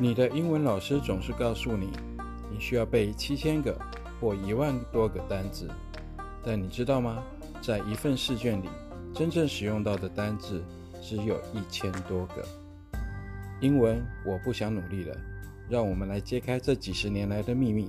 你的英文老师总是告诉你，你需要背七千个或一万多个单字，但你知道吗？在一份试卷里，真正使用到的单字只有一千多个。英文，我不想努力了。让我们来揭开这几十年来的秘密。